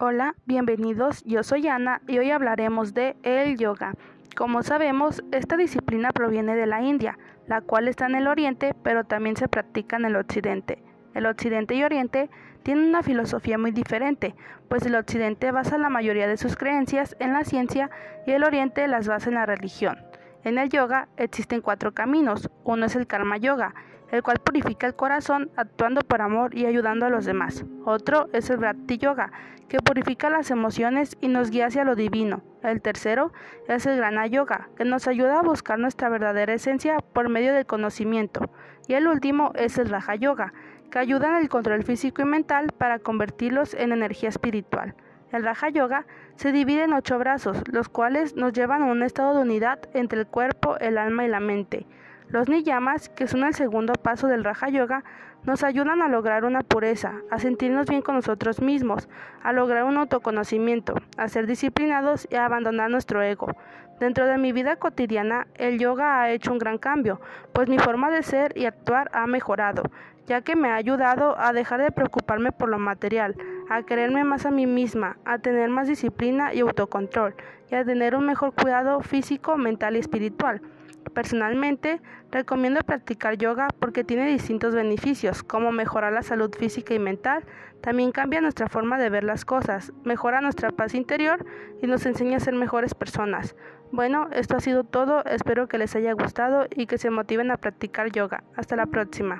Hola, bienvenidos. Yo soy Ana y hoy hablaremos de el yoga. Como sabemos, esta disciplina proviene de la India, la cual está en el Oriente, pero también se practica en el Occidente. El Occidente y Oriente tienen una filosofía muy diferente, pues el Occidente basa la mayoría de sus creencias en la ciencia y el Oriente las basa en la religión. En el yoga existen cuatro caminos. Uno es el karma yoga, el cual purifica el corazón actuando por amor y ayudando a los demás. Otro es el Bhakti Yoga, que purifica las emociones y nos guía hacia lo divino. El tercero es el Grana Yoga, que nos ayuda a buscar nuestra verdadera esencia por medio del conocimiento. Y el último es el Raja Yoga, que ayuda en el control físico y mental para convertirlos en energía espiritual. El Raja Yoga se divide en ocho brazos, los cuales nos llevan a un estado de unidad entre el cuerpo, el alma y la mente. Los niyamas, que son el segundo paso del Raja Yoga, nos ayudan a lograr una pureza, a sentirnos bien con nosotros mismos, a lograr un autoconocimiento, a ser disciplinados y a abandonar nuestro ego. Dentro de mi vida cotidiana, el yoga ha hecho un gran cambio, pues mi forma de ser y actuar ha mejorado, ya que me ha ayudado a dejar de preocuparme por lo material, a quererme más a mí misma, a tener más disciplina y autocontrol, y a tener un mejor cuidado físico, mental y espiritual. Personalmente, recomiendo practicar yoga porque tiene distintos beneficios, como mejorar la salud física y mental, también cambia nuestra forma de ver las cosas, mejora nuestra paz interior y nos enseña a ser mejores personas. Bueno, esto ha sido todo, espero que les haya gustado y que se motiven a practicar yoga. Hasta la próxima.